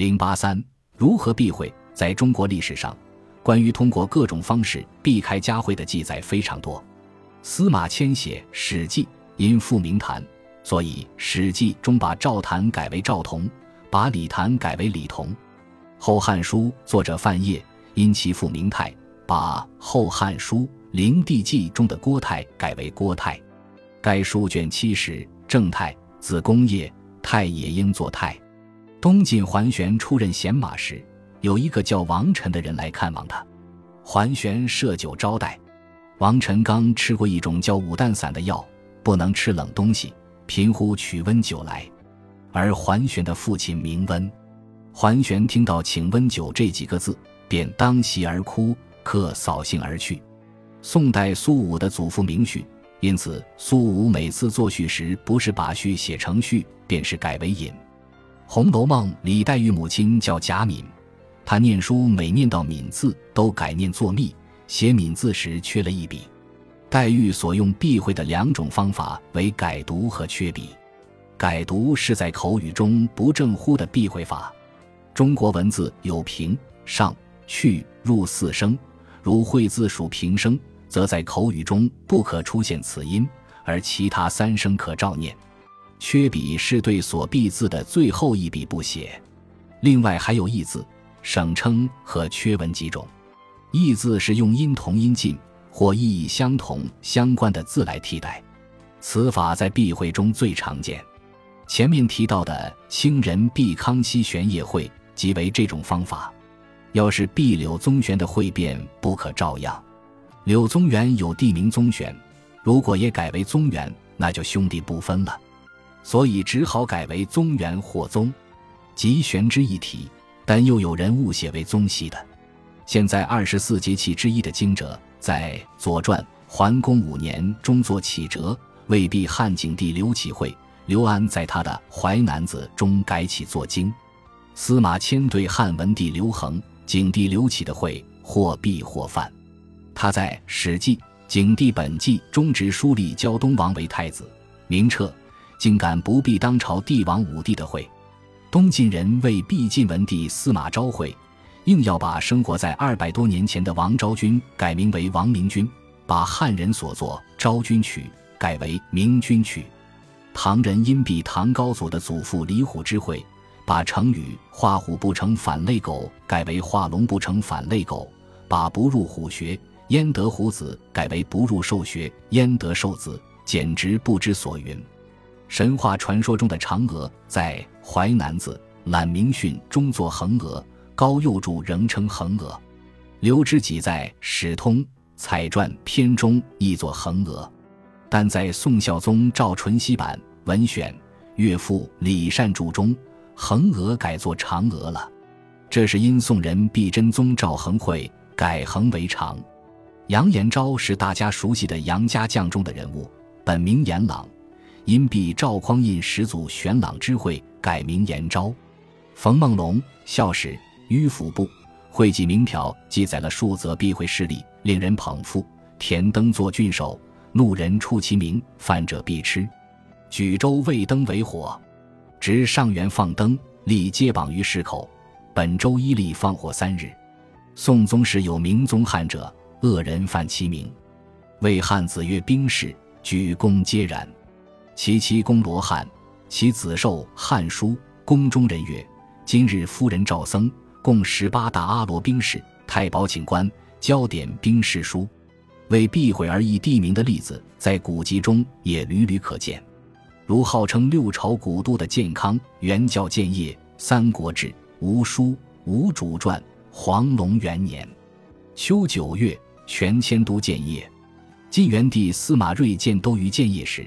零八三，如何避讳？在中国历史上，关于通过各种方式避开家讳的记载非常多。司马迁写《史记》，因复明坛，所以《史记》中把赵坛改为赵同，把李坛改为李同。《后汉书》作者范晔因其父明泰，把《后汉书·灵帝纪》中的郭泰改为郭泰。该书卷七十，正太子公业，太也应作太。东晋桓玄出任贤马时，有一个叫王臣的人来看望他，桓玄设酒招待。王臣刚吃过一种叫五蛋散的药，不能吃冷东西，贫乎取温酒来。而桓玄的父亲名温，桓玄听到“请温酒”这几个字，便当席而哭，客扫兴而去。宋代苏武的祖父名序，因此苏武每次作序时，不是把序写成序，便是改为引。《红楼梦》李黛玉母亲叫贾敏，她念书每念到“敏”字，都改念作“密”，写“敏”字时缺了一笔。黛玉所用避讳的两种方法为改读和缺笔。改读是在口语中不正乎的避讳法。中国文字有平、上、去、入四声，如会字属平声，则在口语中不可出现此音，而其他三声可照念。缺笔是对所避字的最后一笔不写，另外还有异字、省称和缺文几种。异字是用音同音近或意义相同相关的字来替代，此法在避讳中最常见。前面提到的清人避康熙玄业会即为这种方法。要是避柳宗玄的会变不可照样。柳宗元有地名宗玄，如果也改为宗元，那就兄弟不分了。所以只好改为宗元或宗，即玄之一体，但又有人误写为宗系的。现在二十四节气之一的惊蛰，在《左传·桓公五年》中作启折，未必汉景帝刘启会。刘安在他的《淮南子》中改起作惊。司马迁对汉文帝刘恒、景帝刘启的会或避或犯。他在《史记·景帝本纪》中直书立胶东王为太子，明彻。竟敢不必当朝帝王武帝的讳，东晋人为避晋文帝司马昭讳，硬要把生活在二百多年前的王昭君改名为王明君，把汉人所作《昭君曲》改为明君曲。唐人因避唐高祖的祖父李虎之讳，把成语画虎不成反类狗改为画龙不成反类狗，把不入虎穴焉得虎子改为不入兽穴焉得兽子，简直不知所云。神话传说中的嫦娥，在《淮南子·览明训》中作横娥，高佑注仍称横娥。刘知几在《史通·彩传》篇中亦作横娥，但在宋孝宗赵纯熙版《文选·岳父李善注》中，横娥改作嫦娥了。这是因宋人避真宗赵恒会改横为长。杨延昭是大家熟悉的杨家将中的人物，本名严朗。因避赵匡胤始祖玄朗之讳，改名延昭。冯梦龙《孝史·迂腐部会记名条》记载了数则避讳事例，令人捧腹。田登作郡守，怒人触其名，犯者必吃。举州为灯为火，执上元放灯，立皆榜于市口。本州一例放火三日。宋宗时有明宗汉者，恶人犯其名，为汉子曰兵士，举弓皆然。其妻公罗汉，其子受《汉书》，宫中人曰：“今日夫人赵僧，共十八大阿罗兵士，太保请官，交点兵士书。”为避讳而易地名的例子，在古籍中也屡屡可见。如号称六朝古都的建康，原叫建业，《三国志·吴书·吴主传》黄龙元年秋九月，全迁都建业。晋元帝司马睿建都于建业时。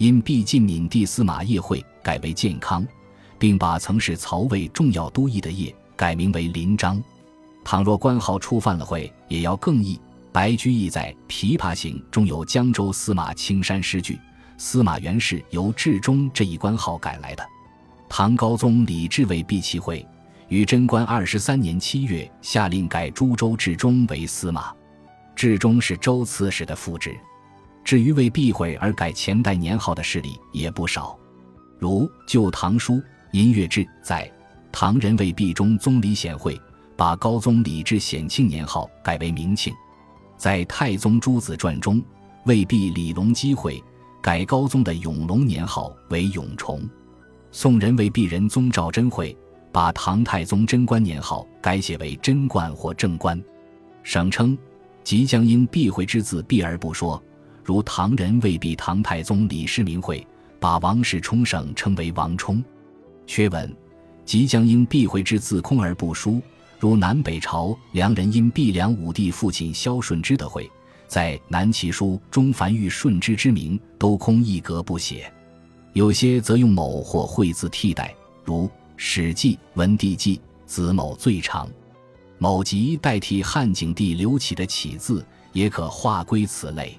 因避晋闵帝司马邺会改为建康，并把曾是曹魏重要都邑的邺改名为临漳。倘若官号触犯了讳，也要更易。白居易在《琵琶行》中有江州司马青山诗句：“司马原是由至中这一官号改来的。”唐高宗李治为避其讳，于贞观二十三年七月下令改株洲至中为司马。至中是周刺史的副职。至于为避讳而改前代年号的事例也不少，如《旧唐书·音乐志》在唐人为避中宗李显会，把高宗李治显庆年号改为明庆。在太宗诸子传中，为避李隆基讳，改高宗的永隆年号为永崇。宋人为避仁宗赵祯讳，把唐太宗贞观年号改写为贞观或正观。省称即将因避讳之字避而不说，如唐人未必唐太宗李世民会，把王室冲省称为王冲。缺文即将因避讳之字空而不书，如南北朝梁人因避梁武帝父亲萧顺之的会，在南齐书中凡遇顺之之名都空一格不写。有些则用某或讳字替代，如《史记·文帝纪》子某最长，某即代替汉景帝刘启的启字，也可划归此类。